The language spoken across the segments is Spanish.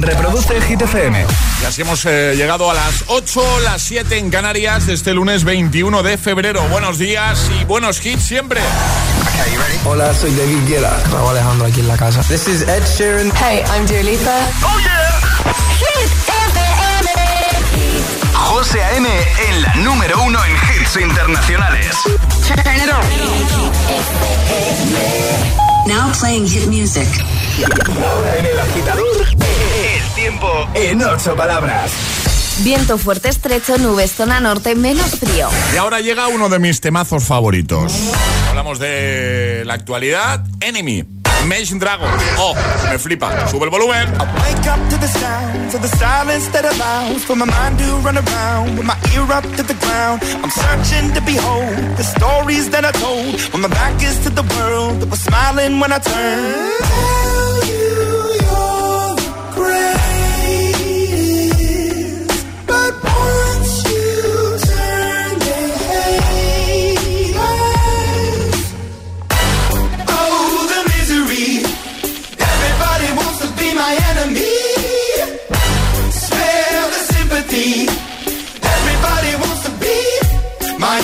Reproduce Hit FM. Y así hemos eh, llegado a las 8, las 7 en Canarias de este lunes 21 de febrero. Buenos días y buenos hits siempre. Hola, soy David Guetta. Raúl Alejandro aquí en la casa. This is Ed Sheeran. Hey, I'm Dua Lipa. ¡Oh, yeah! Hit FM. José A.M. en la número uno en hits internacionales. Turn it on. Now playing hit music. Ahora en el agitador, tiempo en ocho palabras. Viento fuerte estrecho, nubes zona norte, menos frío. Y ahora llega uno de mis temazos favoritos. Hablamos de la actualidad. Enemy. Imagine Dragons. Oh, me flipa. Sube el volumen. Wake up to the sounds of the silence that allows for my mind to run around with my ear up to the ground. I'm searching to behold the stories that I told when my back is to the world that was smiling when I turned.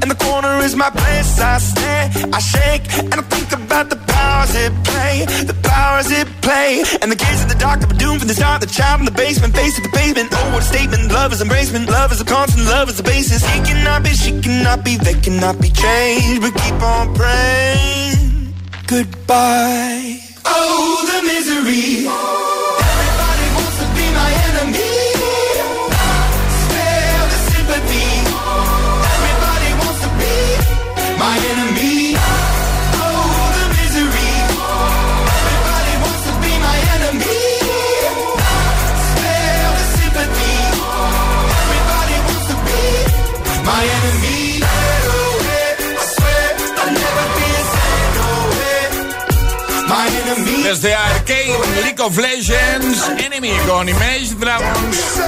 In the corner is my place. I stand, I shake, and I think about the powers it play. The powers it play. And the kids at the doctor were doomed from the start. The child in the basement, face to the pavement. Oh, what a statement. Love is embracement. Love is a constant. Love is the basis. He cannot be, she cannot be, they cannot be changed. But keep on praying. Goodbye. Oh, the misery. Desde Arcane, League of Legends, Enemy con Image Dragons.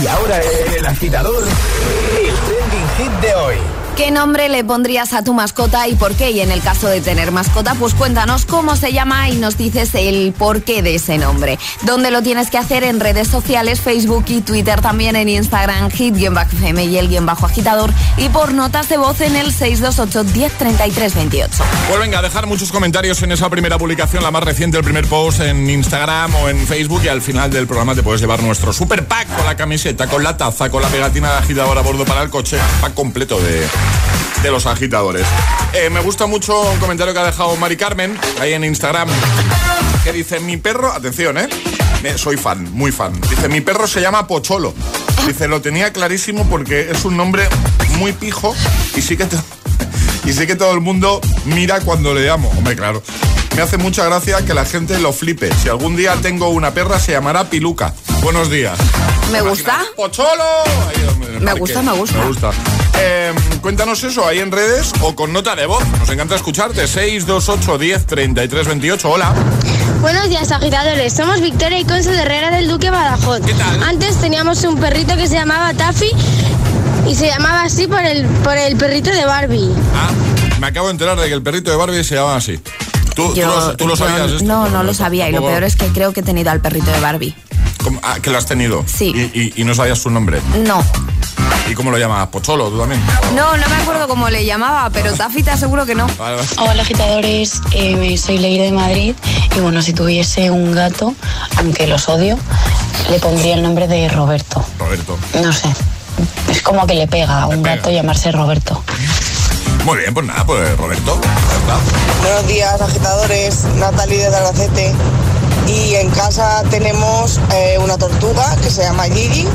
Y ahora el agitador, el trending hit de hoy. ¿Qué nombre le pondrías a tu mascota y por qué? Y en el caso de tener mascota, pues cuéntanos cómo se llama y nos dices el porqué de ese nombre. ¿Dónde lo tienes que hacer? En redes sociales, Facebook y Twitter, también en Instagram, hit-fm y el guion bajo agitador. Y por notas de voz en el 628-103328. Pues venga, dejar muchos comentarios en esa primera publicación, la más reciente, el primer post en Instagram o en Facebook. Y al final del programa te puedes llevar nuestro super pack con la camiseta, con la taza, con la pegatina de agitador a bordo para el coche. Pack completo de, de los agitadores. Eh, me gusta mucho un comentario que ha dejado Mari Carmen ahí en Instagram que dice: Mi perro, atención, eh. Soy fan, muy fan. Dice: Mi perro se llama Pocholo. Dice: Lo tenía clarísimo porque es un nombre muy pijo y sí que. y sé que todo el mundo mira cuando le llamo. Hombre, claro. Me hace mucha gracia que la gente lo flipe. Si algún día tengo una perra, se llamará Piluca. Buenos días. ¿Me gusta? ¡Pocholo! Ahí, Me gusta, me gusta. Me gusta. Eh, cuéntanos eso ahí en redes o con nota de voz. Nos encanta escucharte. 628 10 33 28. Hola. Buenos días, agitadores. Somos Victoria y Conce de Herrera del Duque Badajoz. ¿Qué tal? Antes teníamos un perrito que se llamaba Taffy y se llamaba así por el, por el perrito de Barbie. Ah, me acabo de enterar de que el perrito de Barbie se llama así. ¿Tú, tú lo, tú lo yo sabías esto? No, no lo sabía. Y lo peor es que creo que he tenido al perrito de Barbie. ¿Cómo? Ah, que lo has tenido. Sí. Y, y- y no sabías su nombre. No. ¿Y cómo lo llamabas? ¿Pocholo tú también? No, no me acuerdo cómo le llamaba, pero Taffy te aseguro que no. Hola agitadores, eh, soy Leire de Madrid y bueno, si tuviese un gato, aunque los odio, le pondría el nombre de Roberto. Roberto. No sé, es como que le pega a un gato llamarse Roberto. Muy bien, pues nada, pues Roberto. Buenos días, agitadores. Natalie de Albacete. Y en casa tenemos eh, una tortuga que se llama Gigi.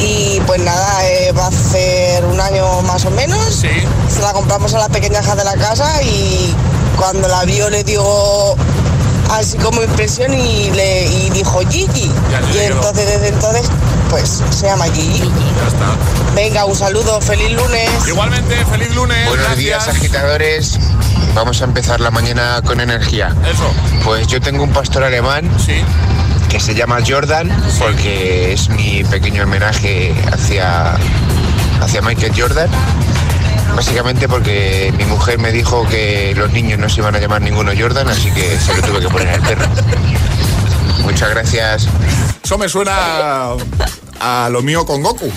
Y pues nada, eh, va a hacer un año más o menos. Sí. Se la compramos a la pequeña hija de la casa y cuando la vio le dio así como impresión y le y dijo Gigi. Ya y entonces desde entonces pues se llama Gigi. Ya está. Venga, un saludo, feliz lunes. Igualmente, feliz lunes. Buenos gracias. días, agitadores. Vamos a empezar la mañana con energía. Eso. Pues yo tengo un pastor alemán Sí. Que se llama Jordan porque es mi pequeño homenaje hacia, hacia Michael Jordan. Básicamente porque mi mujer me dijo que los niños no se iban a llamar ninguno Jordan, así que se lo tuve que poner al perro. Muchas gracias. Eso me suena a lo mío con Goku.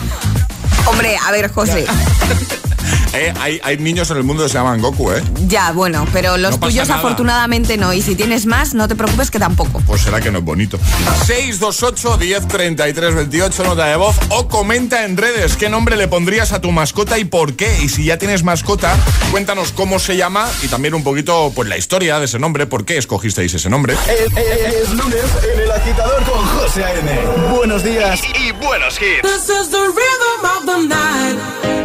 Hombre, a ver, José. Eh, hay, hay niños en el mundo que se llaman Goku, ¿eh? Ya, bueno, pero los No tuyos nada. afortunadamente no. Y si tienes más, no te preocupes que tampoco. Pues será que no es bonito. 628 10 33 28, nota de voz. O comenta en redes qué nombre le pondrías a tu mascota y por qué. Y si ya tienes mascota, cuéntanos cómo se llama y también un poquito pues la historia de ese nombre, por qué escogisteis ese nombre. Es, es- es lunes en el agitador con José A.M. Buenos días y, buenos hits. This is the rhythm of the night.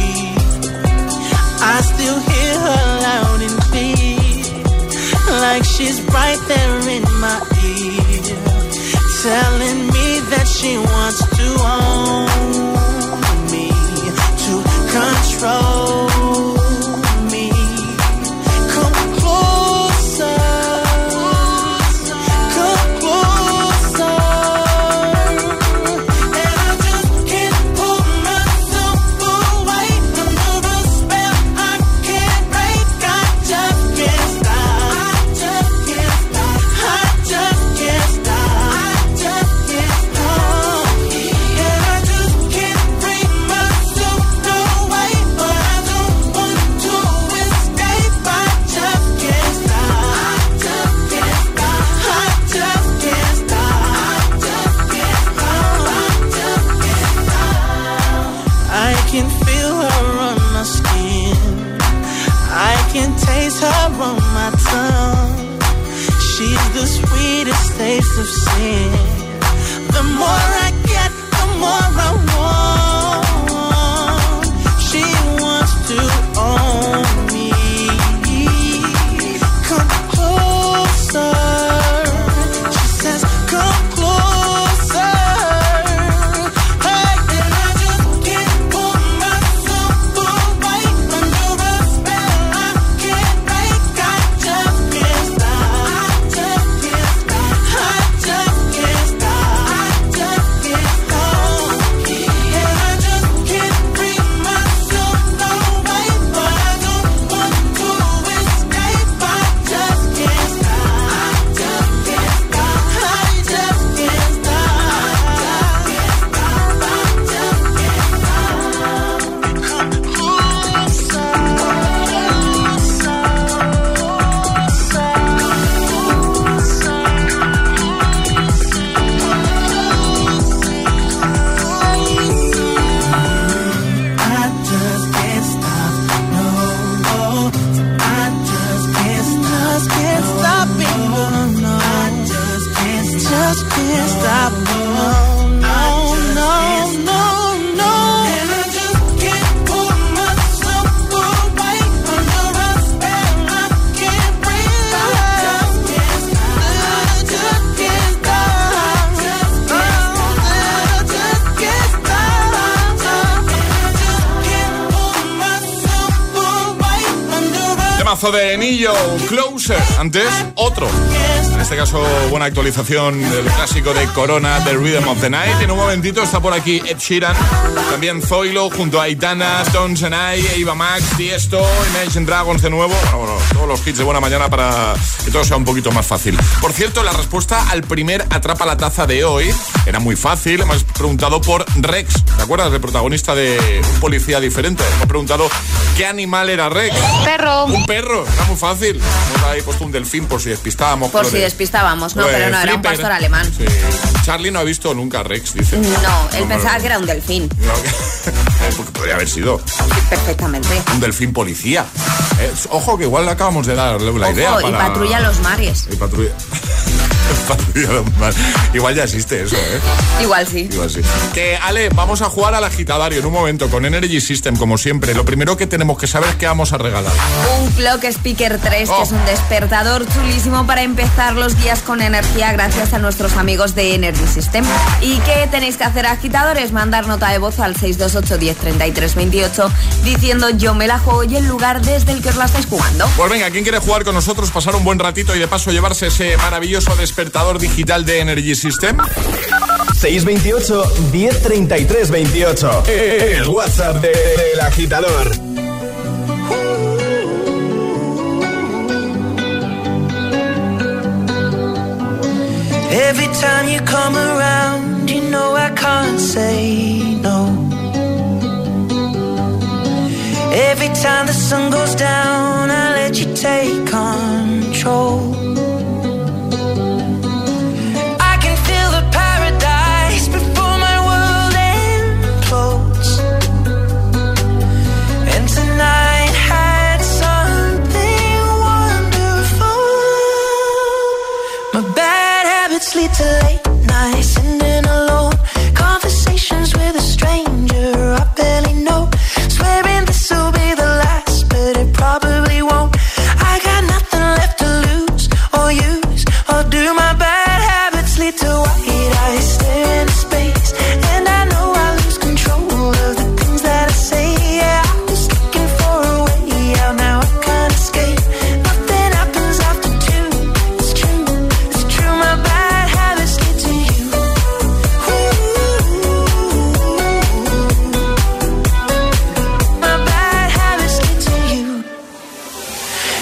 I still hear her loud and clear. Like she's right there in my ear. Telling me that she wants to own me. To control more Antes, otro. En este caso, buena actualización del clásico de Corona, The Rhythm of the Night. En un momentito está por aquí Ed Sheeran, también Zoilo, junto a Aitana, Stones and I, Eva Max, Tiesto, Imagine Dragons de nuevo. Bueno, bueno, todos los hits de buena mañana para que todo sea un poquito más fácil. Por cierto, la respuesta al primer Atrapa la Taza de hoy era muy fácil. Hemos preguntado por Rex. ¿Te acuerdas del protagonista de Un Policía Diferente? Hemos preguntado qué animal era Rex. Perro. Un perro, era muy fácil. Hemos ahí puesto un delfín por si despistábamos. Por si de- despistábamos, no, de pero no, era un pastor alemán. Sí. Charlie no ha visto nunca a Rex, dice. No, él No, pensaba no. que era un delfín. No, Porque podría haber sido Perfectamente. un delfín policía. Eh, ojo, que igual le acabamos de dar la Ojo, idea. y para- patrulla los mares. Y patrulla. patrulla. Igual ya existe eso, ¿eh? Igual sí. Igual sí. Que, Ale, vamos a jugar al agitadario en un momento con Energy System, como siempre. Lo primero que tenemos que saber es qué vamos a regalar. Un Clock Speaker 3, Oh. que es un despertador chulísimo para empezar los días con energía gracias a nuestros amigos de Energy System. ¿Y qué tenéis que hacer, agitadores? Mandar nota de voz al 628 10 33 28 diciendo yo me la juego y el lugar desde el que os la estáis jugando. Pues venga, ¿quién quiere jugar con nosotros, pasar un buen ratito y de paso llevarse ese maravilloso despertador digital de Energy System? 628 1033 28. El WhatsApp de- del agitador. Every time you come around, you know I can't say no. Every time the sun goes down, I let you take control.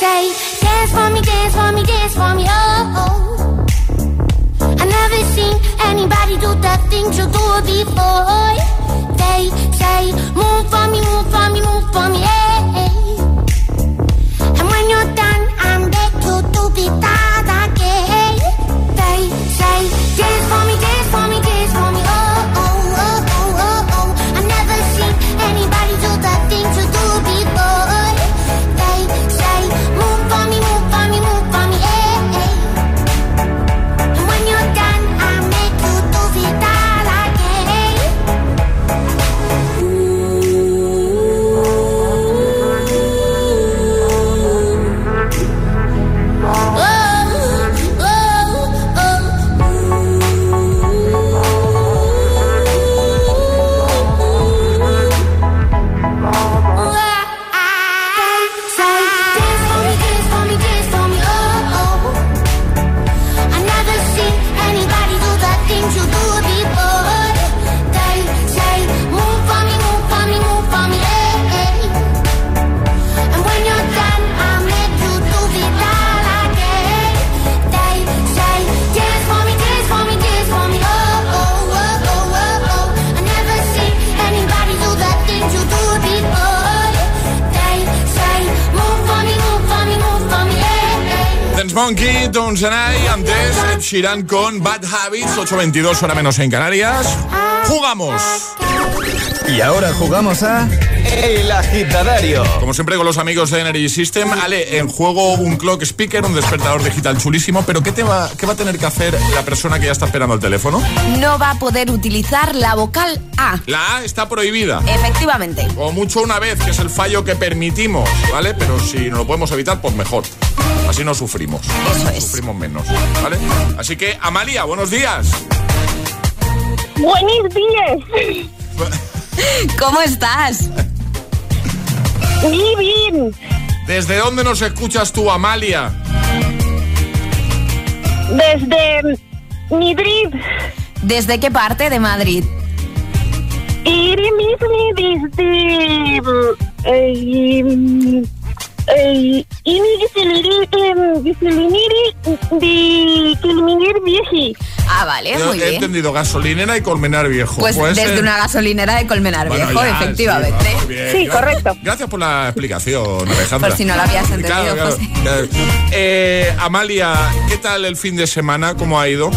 say, dance for me, dance for me, dance for me, oh. oh. I never seen anybody do the things you do before. They say, move for me, move for me, move for me, yeah. hey. And when you're done, I'm back to do it again. They say, dance for me, dance Monkey, Don't y antes Ed con Bad Habits, 8.22 hora menos en Canarias. ¡Jugamos! Y ahora jugamos a El Agitadario. Como siempre con los amigos de Energy System, Ale, en juego un clock speaker, un despertador digital chulísimo, pero ¿qué, te va, ¿qué va a tener que hacer la persona que ya está esperando el teléfono? No va a poder utilizar la vocal A. La A está prohibida. Efectivamente. O mucho una vez, que es el fallo que permitimos, ¿vale? Pero si no lo podemos evitar, pues mejor. Así no sufrimos. Eso es. Sufrimos menos, ¿vale? Así que, Amalia, buenos días. Buenos días. ¿Cómo estás? Muy bien. ¿Desde dónde nos escuchas tú, Amalia? Desde Madrid. ¿Desde qué parte de Madrid? Mismo desde... eh, eh, Viejo. Ah, vale, Yo muy he bien. entendido gasolinera y colmenar viejo. Pues desde ser- una gasolinera de Colmenar Bueno, Viejo, ya, efectivamente. sí, va, muy bien. Sí, correcto. Gracias por la explicación, Alejandra. Por si no lo habías entendido, Claro, claro, José. claro. Eh, Amalia, ¿qué tal el fin de semana? ¿Cómo ha ido?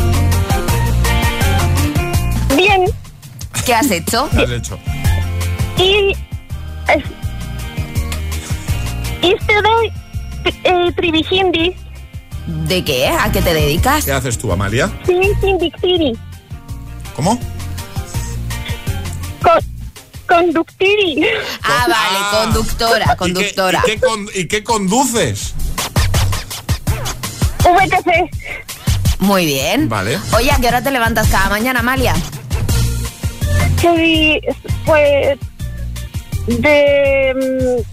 Bien. ¿Qué has hecho? ¿Qué has hecho? Y... es- Estuve eh, trabajando ¿De qué? ¿A qué te dedicas? ¿Qué haces tú, Amalia? Victoria. ¿Cómo? Con, conductiri. Ah, vale, Ah. conductora, conductora. ¿Y qué, y qué con- y qué conduces? VTC. Muy bien. Vale. Oye, ¿a qué hora te levantas cada mañana, Amalia? Que pues de mm,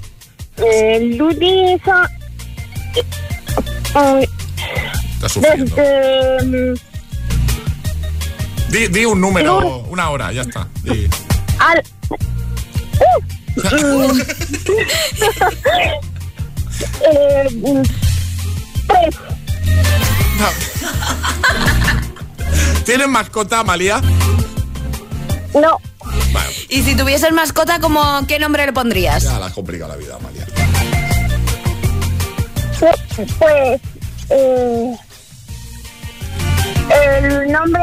eh, lunes a eh, desde mm, Di, di un número, una hora, ya está. Di. al uh, eh, tres ¿Tienes mascota, Amalia? no Bueno, Y si tuvieses mascota, ¿cómo, ¿qué nombre le pondrías? ya la has complicado la vida, Amalia. pues eh, el nombre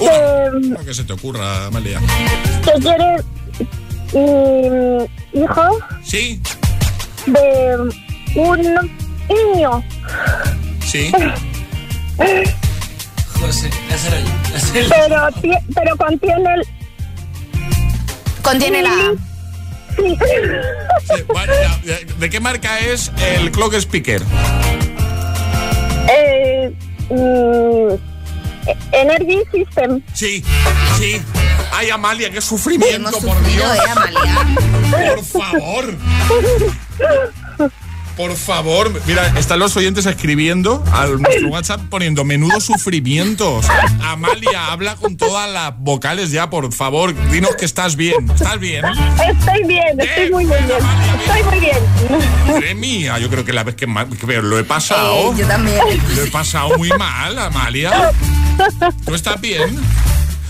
una que se te ocurra, Amalia. que quiere mi hijo Sí, de un niño. sí. José. Pero, ti- pero contiene el... Contiene la. Sí. Sí, bueno, ya, ya. ¿De qué marca es el clock speaker? eh, mm, Energy System. Sí, sí. Ay, Amalia, qué sufrimiento, Hemos por sufrido, Dios. ¿eh, Amalia? Por favor. Por favor, mira, están los oyentes escribiendo al nuestro WhatsApp poniendo menudo sufrimiento. O sea, Amalia, habla con todas las vocales ya, por favor. Dinos que estás bien. ¿Estás bien? Estoy bien, estoy muy muy bien. Estoy muy bien. Madre mía, yo creo que la vez que más que lo he pasado. Eh, yo también. Lo he pasado muy mal, Amalia. ¿Tú estás bien?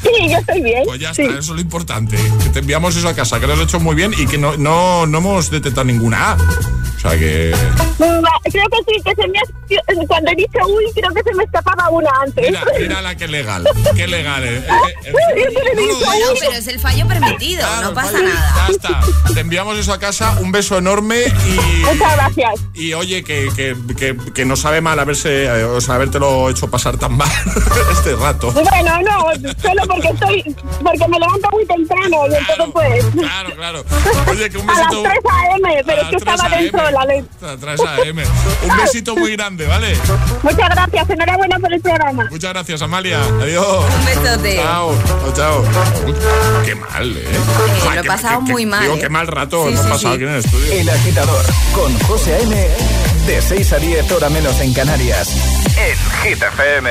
Sí, yo estoy bien. Pues ya sí. está, eso es lo importante. Que te enviamos eso a casa, que lo has hecho muy bien y que no, no, no hemos detectado ninguna A. O sea que. Creo que sí, que se me ha... Cuando he dicho uy, creo que se me escapaba una antes. Mira, mira la que legal. Qué legal. eh. Eh, eh, he no lo dicho, digas. No, pero es el fallo permitido, Claro, no pasa nada. Ya está. Te enviamos eso a casa. Un beso enorme y. Muchas gracias. Y oye, que, que, que, que no sabe mal haberse, eh, o sea, habértelo hecho pasar tan mal este rato. Bueno, no, solo porque estoy... Porque me levanto muy temprano y entonces pues... Claro, claro. Oye, que un A las besito. 3 a.m., pero es que las 3 estaba dentro de la ley. A las 3 AM. Un besito muy grande, ¿vale? Muchas gracias, enhorabuena por el programa. Muchas gracias, Amalia. Adiós. Un besote. Chao, chao, Qué mal, ¿eh? O sea, lo he qué- pasado qué- qué- muy mal, Digo, ¿eh? qué mal rato Sí, hemos sí, pasado sí. aquí en el estudio. El agitador con José A.M. De 6 a 10 hora menos en Canarias. En Hit FM.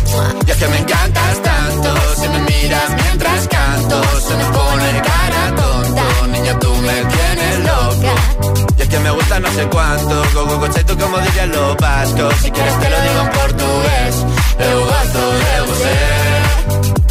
Y es que me encantas tanto, si me miras mientras canto, se me pone cara tonto, niña tú me tienes loca. Y es que me gusta no sé cuánto, go go go tú como dirían los vascos, si quieres te lo digo en portugués, eu gosto de você.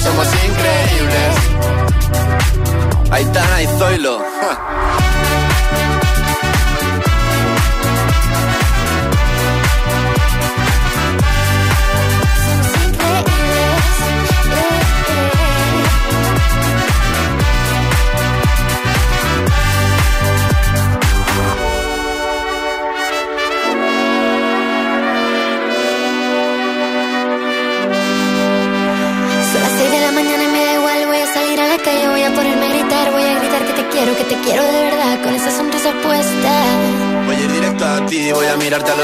somos increíbles. Aitana y Zoilo.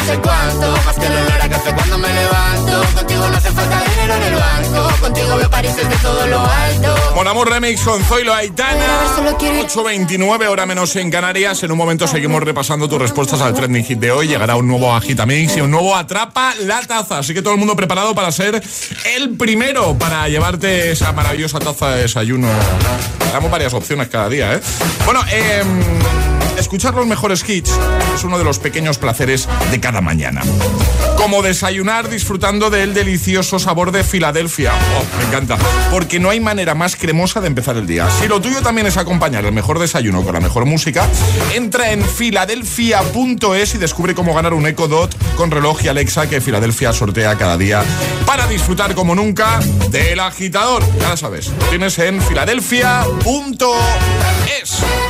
no sé cuánto, más que el olor a café cuando me levanto. Contigo no hace falta dinero en el banco, contigo París desde todo lo alto. Mon Amour Remix con Zoilo Aitana. 8.29 hora menos en Canarias. En un momento seguimos repasando tus respuestas al trending hit de hoy. Llegará un nuevo Agitamix y un nuevo Atrapa la Taza. Así que todo el mundo preparado para ser el primero para llevarte esa maravillosa taza de desayuno. Damos varias opciones cada día, ¿eh? Bueno, eh, escuchar los mejores hits es uno de los pequeños placeres de cada mañana. Como desayunar disfrutando del delicioso sabor de Filadelfia. Oh, me encanta. Porque no hay manera más cremosa de empezar el día. Si lo tuyo también es acompañar el mejor desayuno con la mejor música, entra en filadelfia.es y descubre cómo ganar un Echo Dot con reloj y Alexa que Filadelfia sortea cada día para disfrutar como nunca del agitador. Ya lo sabes, lo tienes en filadelfia.es.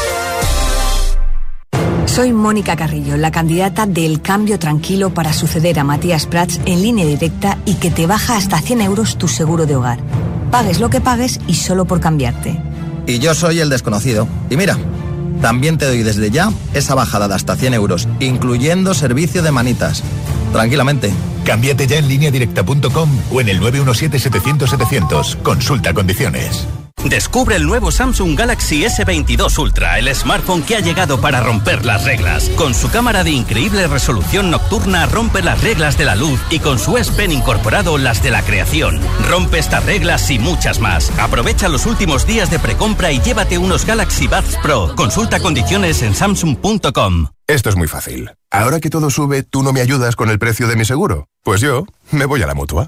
Soy Mónica Carrillo, la candidata del Cambio Tranquilo para suceder a Matías Prats en línea directa y que te baja hasta 100 euros tu seguro de hogar. Pagues lo que pagues y solo por cambiarte. Y yo soy el desconocido. Y mira, también te doy desde ya esa bajada de hasta 100 euros, incluyendo servicio de manitas. Tranquilamente. Cámbiate ya en lineadirecta.com o en el 917-700-700. Consulta condiciones. Descubre el nuevo Samsung Galaxy S22 Ultra, el smartphone que ha llegado para romper las reglas. Con su cámara de increíble resolución nocturna rompe las reglas de la luz y con su S Pen incorporado las de la creación. Rompe estas reglas y muchas más. Aprovecha los últimos días de precompra y llévate unos Galaxy Buds Pro. Consulta condiciones en samsung.com. Esto es muy fácil. Ahora que todo sube, ¿tú no me ayudas con el precio de mi seguro? Pues yo me voy a la mutua.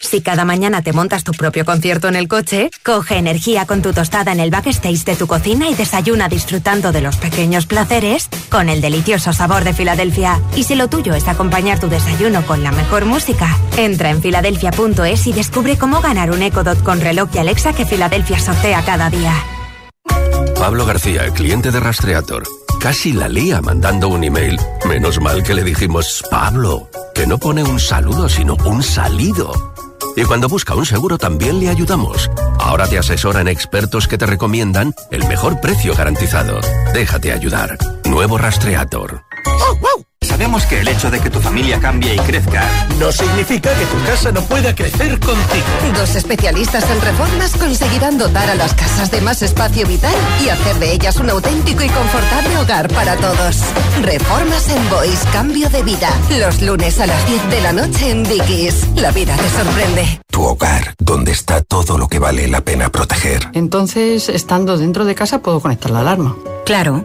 Si cada mañana te montas tu propio concierto en el coche, coge energía con tu tostada en el backstage de tu cocina y desayuna disfrutando de los pequeños placeres con el delicioso sabor de Filadelfia. Y si lo tuyo es acompañar tu desayuno con la mejor música, entra en filadelfia.es y descubre cómo ganar un Echo Dot con reloj y Alexa que Filadelfia sortea cada día. Pablo García, cliente de Rastreator. Casi la lía mandando un email. Menos mal que le dijimos, Pablo, que no pone un saludo, sino un salido. Y cuando busca un seguro también le ayudamos. Ahora te asesoran expertos que te recomiendan el mejor precio garantizado. Déjate ayudar. Nuevo Rastreator. Sabemos que el hecho de que tu familia cambie y crezca no significa que tu casa no pueda crecer contigo. Dos especialistas en reformas conseguirán dotar a las casas de más espacio vital y hacer de ellas un auténtico y confortable hogar para todos. Reformas en Boys, cambio de vida. Los lunes a las 10 de la noche en Dickies. La vida te sorprende. Tu hogar, donde está todo lo que vale la pena proteger. Entonces, estando dentro de casa, puedo conectar la alarma. Claro.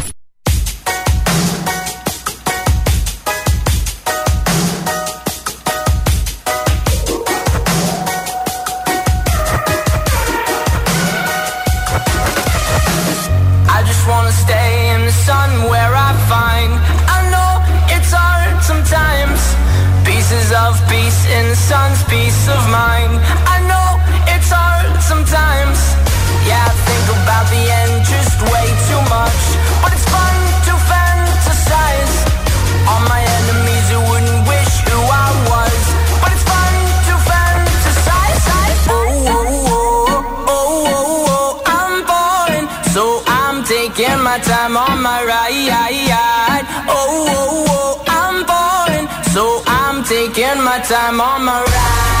in peace of mind. I know it's hard sometimes. Yeah, I think about the end just way too much. But it's fun to fantasize. On my enemies who wouldn't wish who I was. But it's fun to fantasize. Oh, oh, oh, oh, oh, oh, I'm falling So I'm taking my time on my ride my time on my ride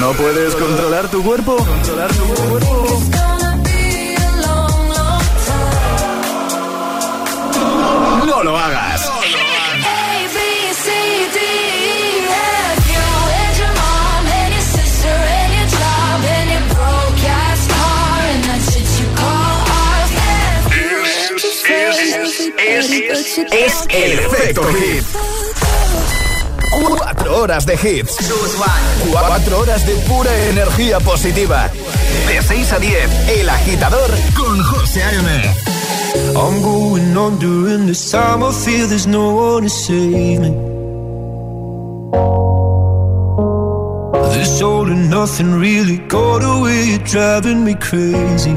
¿No puedes controlar tu cuerpo? Controlar tu cuerpo. No lo hagas. Es el efecto hit. Cuatro horas de hits. Cuatro horas de pura energía positiva. De 6 a 10, El Agitador con José A.M. I'm going on during this time. I feel there's no one to save me. This all and nothing really got away. You're driving me crazy.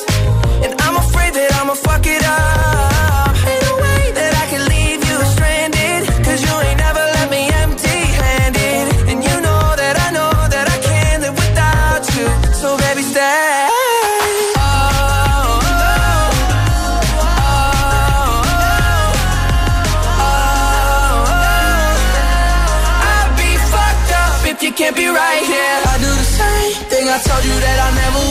That I'ma fuck it up. Ain't no way that I can leave you stranded. Cause you ain't never me empty handed. And you know that I know that I can't live without you. So baby, stay. Oh, oh, oh, oh. I'd be fucked up if you can't be right here. I do the same thing I told you that I never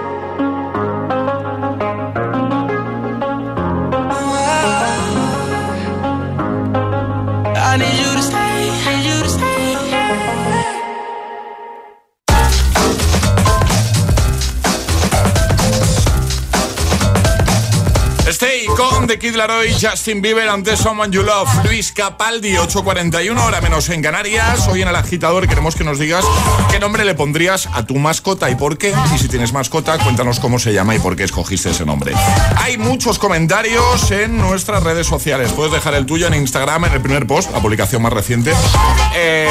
Stay con The Kid Laroi, Justin Bieber, antes Someone You Love, Luis Capaldi, 8.41, hora menos en Canarias. Hoy en el agitador queremos que nos digas qué nombre le pondrías a tu mascota y por qué. Y si tienes mascota, cuéntanos cómo se llama y por qué escogiste ese nombre. Hay muchos comentarios en nuestras redes sociales. Puedes dejar el tuyo en Instagram, en el primer post, la publicación más reciente. Eh,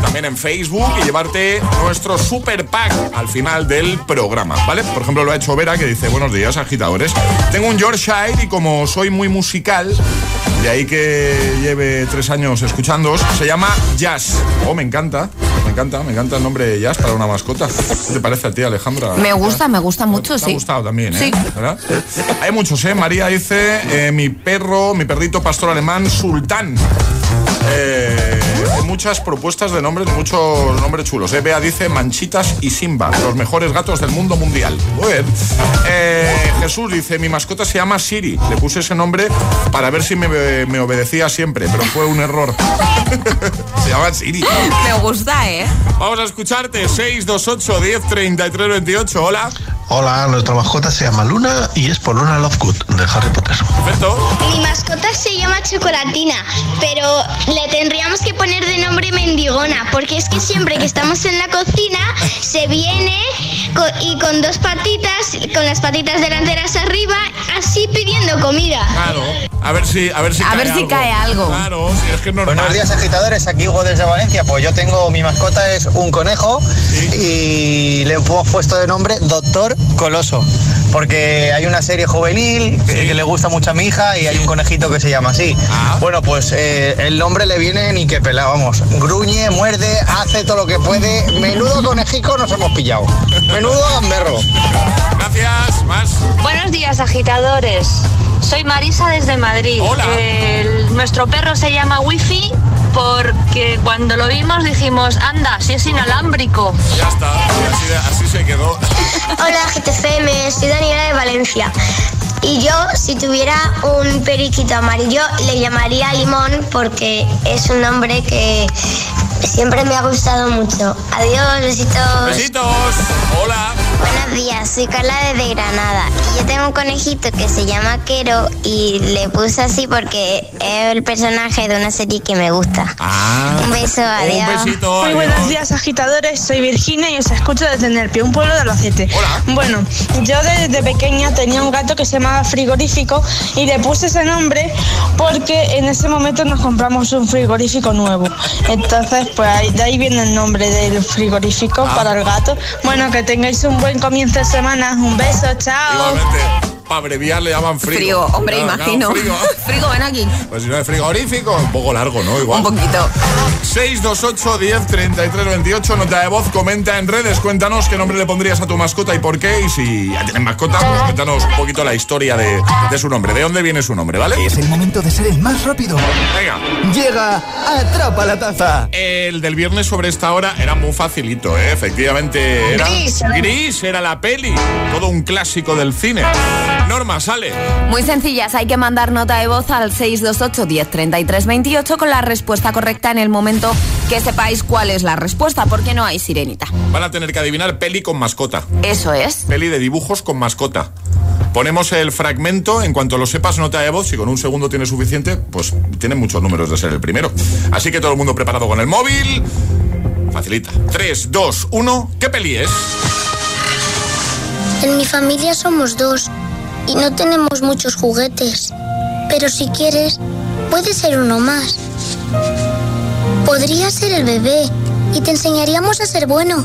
también en Facebook y llevarte nuestro super pack al final del programa, ¿vale? Por ejemplo, lo ha hecho Vera que dice, buenos días, agitadores. Tengo un Yorkshire y como soy muy musical. De ahí que lleve tres años escuchándoos. Se llama Jazz. Oh, me encanta. Me encanta, me encanta el nombre de Jazz para una mascota. ¿Qué te parece a ti, Alejandra? Me gusta, me gusta mucho, ¿Te ha sí. gustado también, ¿eh? Sí. ¿Verdad? Hay muchos, ¿eh? María dice, eh, mi perro, mi perrito pastor alemán, Sultán. Eh, hay muchas propuestas de nombres, muchos nombres chulos. ¿eh? Bea dice Manchitas y Simba, los mejores gatos del mundo mundial. Muy bien. Eh, Jesús dice, mi mascota se llama Siri. Le puse ese nombre para ver si me, me obedecía siempre, pero fue un error. se llama Siri. Me gusta, ¿eh? Vamos a escucharte. 628 10 33 28. Hola. Hola, nuestra mascota se llama Luna y es por Luna Lovegood de Harry Potter. Perfecto. Mi mascota se llama Chocolatina, pero le tendríamos que poner de nombre Mendigona, porque es que siempre que estamos en la cocina se viene co- y con dos patitas, con las patitas delanteras arriba, así pidiendo comida. Claro. A ver si, a ver si A cae ver si algo. cae algo. Claro, si es que es normal. Buenos días agitadores, aquí Hugo desde Valencia. Pues yo tengo, mi mascota es un conejo y le hemos puesto de nombre Doctor Coloso. Porque hay una serie juvenil que, que le gusta mucho a mi hija y hay un conejito que se llama así. Bueno, pues eh, el nombre le viene ni que pelado, vamos. Gruñe, muerde, hace todo lo que puede. Menudo conejico nos hemos pillado. Menudo gamberro. Gracias, más. Buenos días, agitadores. Soy Marisa desde Madrid. El- nuestro perro se llama Wifi porque cuando lo vimos dijimos, anda, si es inalámbrico. Ya está. Así, así se quedó. Hola GTFM, soy Daniela de Valencia. Y yo, si tuviera un periquito amarillo, le llamaría Limón porque es un nombre que siempre me ha gustado mucho. Adiós, besitos. Besitos. Hola. Buenos días, soy Carla desde Granada. Y yo tengo un conejito que se llama Quero y le puse así porque es el personaje de una serie que me gusta. un beso, adiós. Ah, besito, Muy buenos días, agitadores. Soy Virginia y os escucho desde Nerpio, un pueblo de Albacete. Bueno, yo desde pequeña tenía un gato que se llamaba Frigorífico y le puse ese nombre porque en ese momento nos compramos un frigorífico nuevo. Entonces, pues ahí- de ahí viene el nombre del frigorífico Ah. para el gato. Bueno, que tengáis un buen comienzo de semana. Un beso, chao. Igualmente, para abreviar le llaman frigo. Frigo, hombre, Claro, claro, imagino. frigo. Frigo, ven aquí. Pues si no es frigorífico, un poco largo, ¿no? Igual. Un poquito. 628 10 33 28, nota de voz, comenta en redes, cuéntanos qué nombre le pondrías a tu mascota y por qué. Y si ya tienes mascota, pues cuéntanos un poquito la historia de, de su nombre, de dónde viene su nombre, ¿vale? Es el momento de ser el más rápido. Venga. Llega Atrapa la Taza. El del viernes sobre esta hora era muy facilito, ¿eh? Efectivamente era... Gris. Gris, era la peli. Todo un clásico del cine. Norma, sale. Muy sencillas, hay que mandar nota de voz al 628 10 33 28 con la respuesta correcta en el momento que sepáis cuál es la respuesta, porque no hay sirenita. Van a tener que adivinar peli con mascota. Eso es. Peli de dibujos con mascota. Ponemos el fragmento, en cuanto lo sepas, nota de voz. Si con un segundo tienes suficiente, pues tiene muchos números de ser el primero. Así que todo el mundo preparado con el móvil. Facilita. 3, 2, 1. ¿Qué peli es? En mi familia somos dos y no tenemos muchos juguetes. Pero si quieres, puede ser uno más. Podría ser el bebé y te enseñaríamos a ser bueno.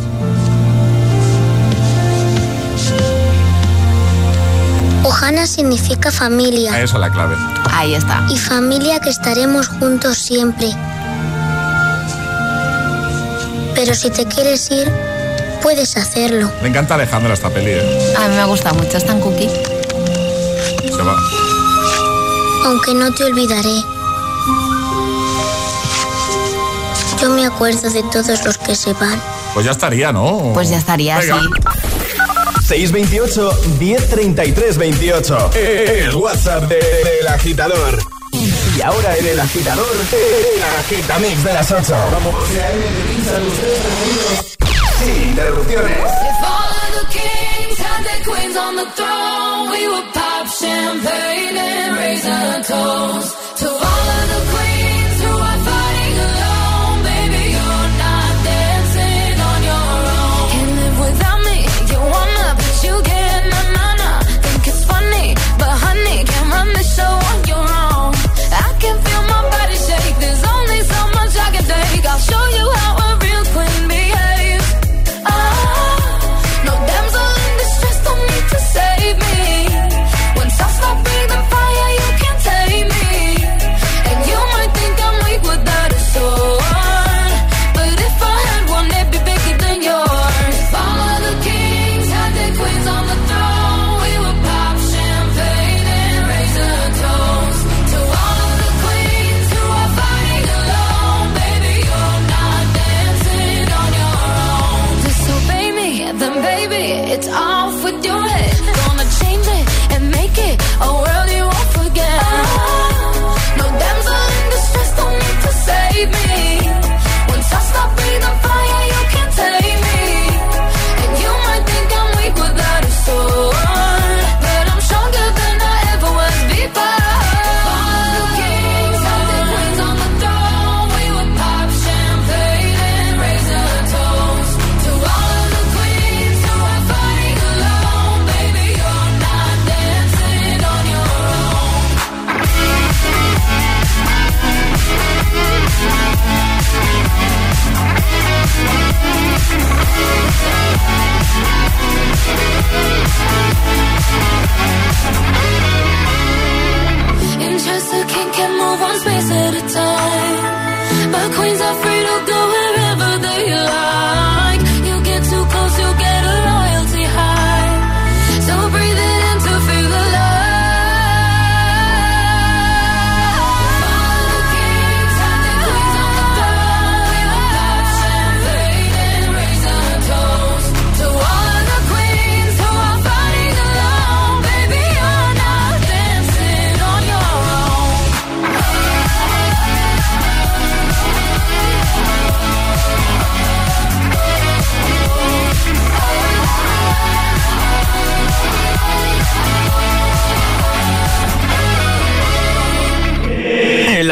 Ohana significa familia Esa es la clave. Ahí está. y familia que estaremos juntos siempre. Pero si te quieres ir, puedes hacerlo. Me encanta Alejandra esta peli. ¿eh? A mí me gusta mucho, es tan cookie. Se va. aunque no te olvidaré. Yo me acuerdo de todos los que se van. Pues ya estaría, ¿no? Pues ya estaría Venga. así. 628 1033 28. El WhatsApp de- del agitador. Y ahora en el agitador, el agitamix de las 8. Vamos. Sin interrupciones. If all of the kings had their queens on the throne, we would champagne and raisin toast to all of the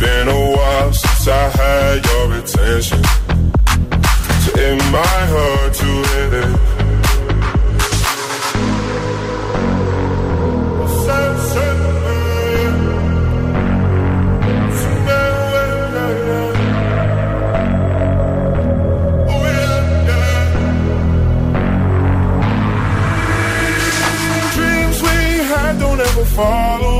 Been a while since I had your attention. So it might hurt to hit it. Dreams we had don't ever fall away. We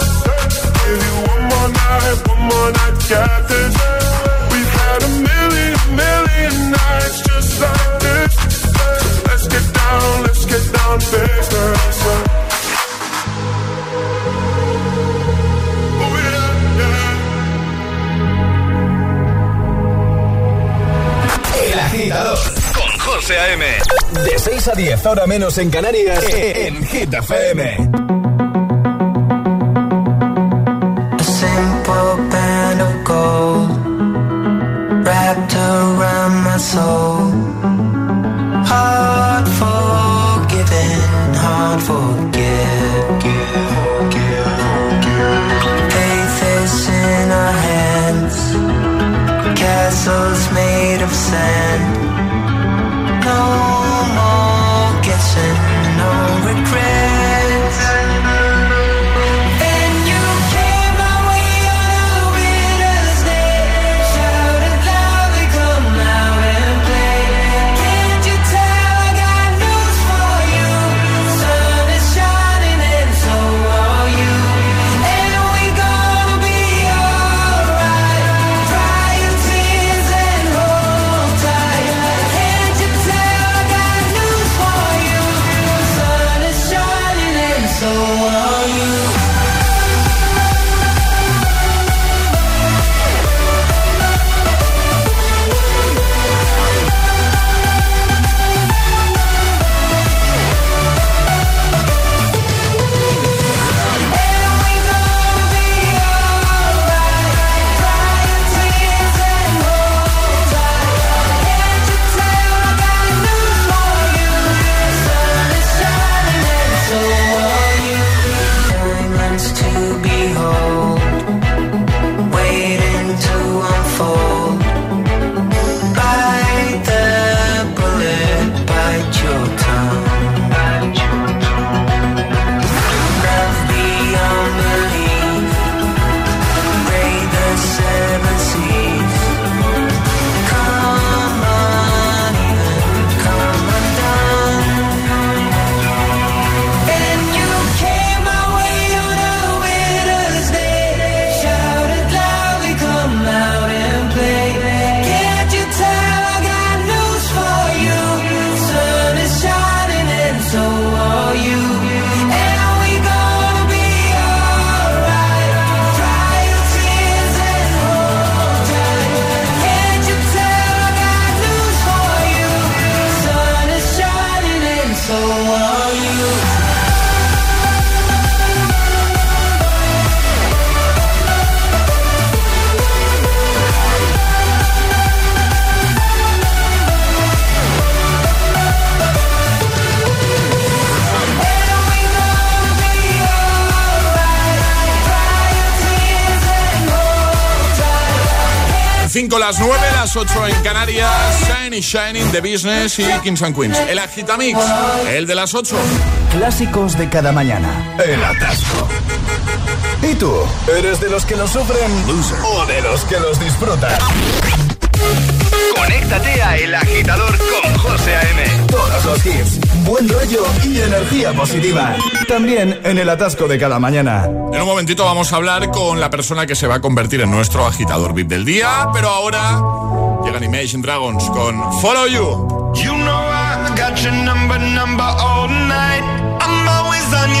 Give you one more night, one more night get this. We've had a million, million nights just like this. So let's get down, let's get down to business. Oh, yeah, yeah. El agitador con José A.M. De 6 a 10, ahora menos en Canarias, en Hit FM. Around my soul. Hard hard. Faith is in our hands, castles made of sand. En Canarias, Shiny Shining, The Business y Kings and Queens. El Agitamix, el de las 8. Clásicos de cada mañana. El atasco. ¿Y tú? ¿Eres de los que lo sufren o de los que los disfrutan? Conéctate a El Agitador con José A.M. Todos los hits, buen rollo y energía positiva. También en el atasco de cada mañana. En un momentito vamos a hablar con la persona que se va a convertir en nuestro agitador VIP del día, pero ahora llegan Imagine Dragons con Follow You. You know I got your number, number all night. I'm always on your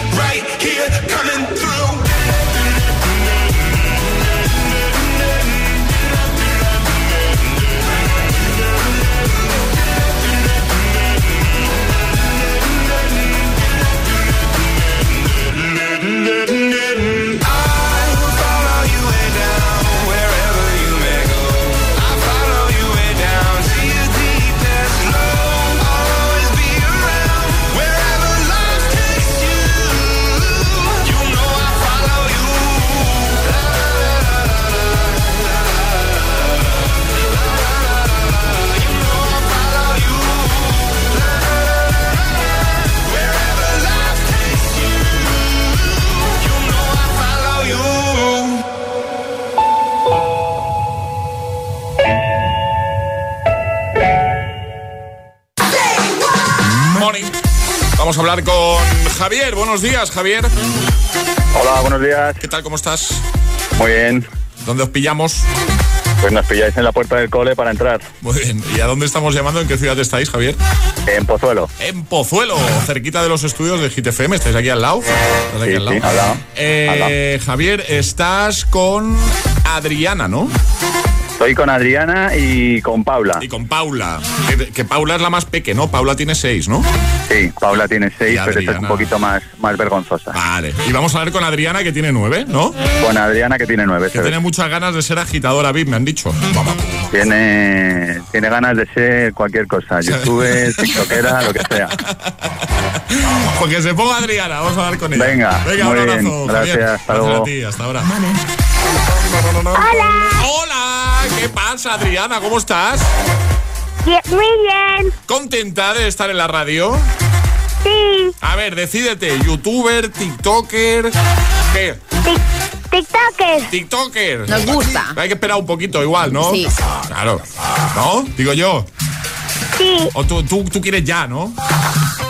Vamos a hablar con Javier. Buenos días, Javier. Hola, buenos días. ¿Qué tal? ¿Cómo estás? Muy bien. ¿Dónde os pillamos? Pues nos pilláis en la puerta del cole para entrar. Muy bien. ¿Y a dónde estamos llamando? ¿En qué ciudad estáis, Javier? En Pozuelo. En Pozuelo, cerquita de los estudios de GTFM. ¿Estáis aquí al lado? ¿Estás aquí Sí, al lado? sí, al lado. Eh, Javier, estás con Adriana, ¿no? Estoy con Adriana y con Paula. Y con Paula. Que, que Paula es la más peque, ¿no? Paula tiene seis, ¿no? Sí, Paula tiene seis, pero esta es un poquito más, más vergonzosa. Vale. Y vamos a ver con Adriana, que tiene nueve, ¿no? Con Adriana que tiene nueve. Que tiene muchas ganas de ser agitadora VIP, me han dicho. Vamos. Tiene, tiene ganas de ser cualquier cosa, youtuber, tiktokera, lo que sea. Porque se ponga Adriana, vamos a hablar con ella. Venga, Venga, muy un abrazo, bien, gracias, hasta Gracias luego. a ti, hasta ahora. Hola. ¿Qué pasa, Adriana? ¿Cómo estás? Bien, muy bien. ¿Contenta de estar en la radio? Sí. A ver, decídete, youtuber, tiktoker, ¿qué? TikToker. TikToker. Nos gusta. Hay que esperar un poquito igual, ¿no? Sí. Claro. ¿No? Digo yo. Sí. O tú, tú, tú quieres ya, ¿no?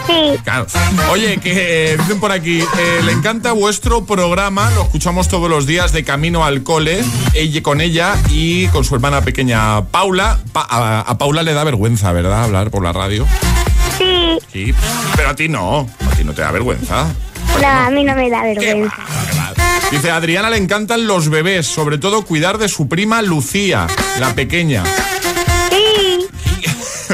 Sí. Claro. Oye, que eh, dicen por aquí, eh, le encanta vuestro programa, lo escuchamos todos los días de camino al cole, ella con ella y con su hermana pequeña Paula. Pa- a, a Paula le da vergüenza, ¿verdad? Hablar por la radio. Sí. Sí, pero a ti no, a ti no te da vergüenza. No, a mí no me da vergüenza. Dice, a Adriana le encantan los bebés, sobre todo cuidar de su prima Lucía, la pequeña. Sí.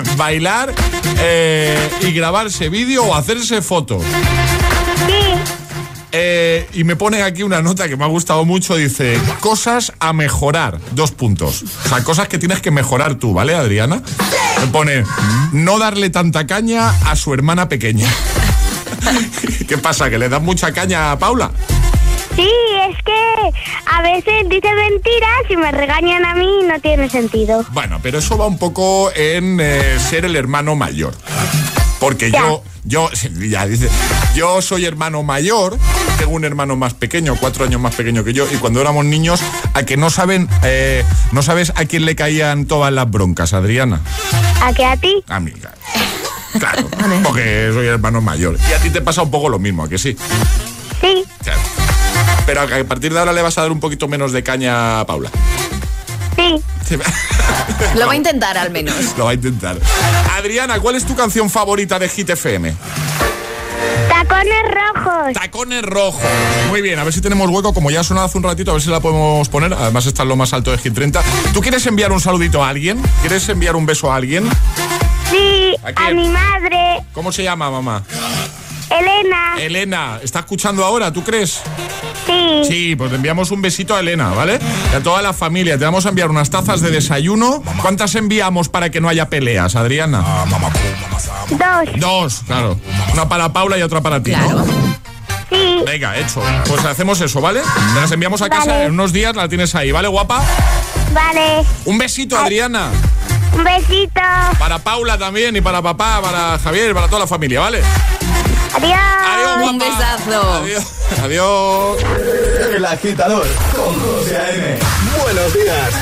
Bailar eh, y grabarse vídeo o hacerse fotos. Eh, y me pone aquí una nota que me ha gustado mucho, dice, cosas a mejorar, dos puntos. O sea, cosas que tienes que mejorar tú, ¿vale, Adriana? Me pone, no darle tanta caña a su hermana pequeña. ¿Qué pasa? ¿Que le das mucha caña a Paula? Sí, es que a veces dice mentiras y me regañan a mí y no tiene sentido. Bueno, pero eso va un poco en eh, ser el hermano mayor. Porque yo, yo, ya dice, yo soy hermano mayor, tengo un hermano más pequeño, cuatro años más pequeño que yo, y cuando éramos niños, a que no saben, eh, no sabes a quién le caían todas las broncas, Adriana. ¿A qué a ti? A mí, claro. Claro, porque soy hermano mayor. Y a ti te pasa un poco lo mismo, ¿a que sí? Sí. Claro. Pero a partir de ahora le vas a dar un poquito menos de caña a Paula. Sí. Lo va a intentar al menos. Lo va a intentar. Adriana, ¿cuál es tu canción favorita de Hit FM? Tacones rojos. Tacones rojos. Muy bien, a ver si tenemos hueco. Como ya ha sonado hace un ratito, a ver si la podemos poner. Además está en lo más alto de Hit 30. ¿Tú quieres enviar un saludito a alguien? ¿Quieres enviar un beso a alguien? Sí, ¿A mi madre, ¿Cómo se llama, mamá? Elena. Elena, ¿está escuchando ahora, tú crees? Sí. Sí, pues te enviamos un besito a Elena, ¿vale? Y a toda la familia. Te vamos a enviar unas tazas de desayuno. ¿Cuántas enviamos para que no haya peleas, Adriana? Dos. Dos, claro. Una para Paula y otra para ti, ¿no? Sí. Venga, hecho. Pues hacemos eso, ¿vale? Te las enviamos a casa Vale. en unos días, la tienes ahí, ¿vale, guapa? Vale. Un besito, Adriana. Un besito. Para Paula también y para papá, para Javier, para toda la familia, ¿vale? Adiós. Adiós, guapa. Un besazo. Adiós. Adiós. El agitador con José A.M. Buenos días.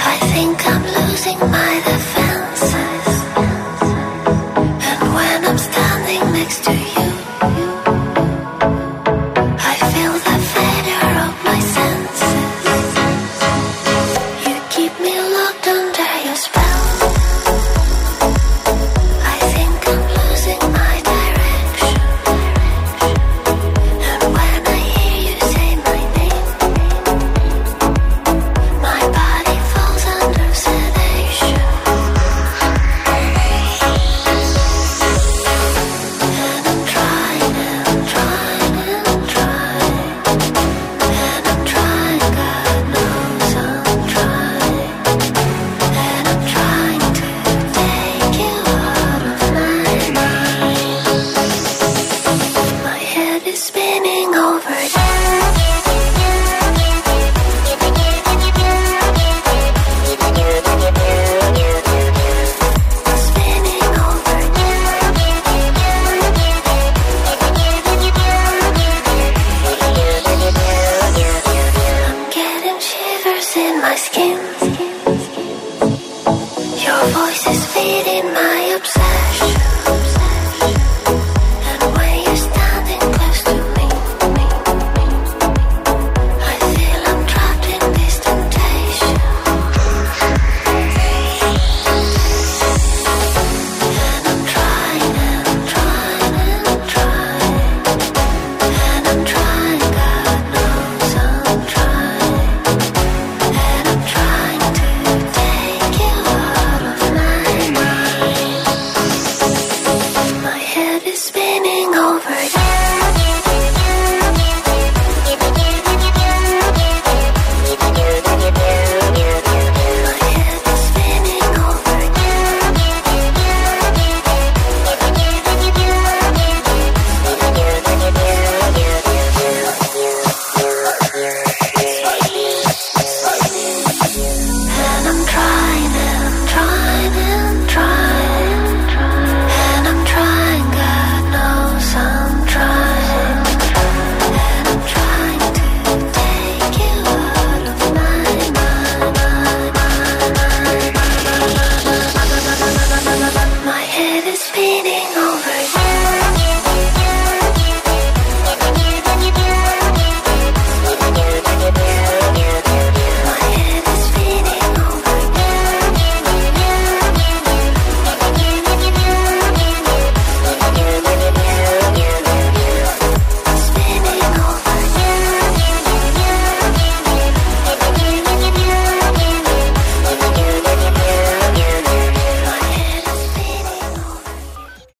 I think I'm losing my defense.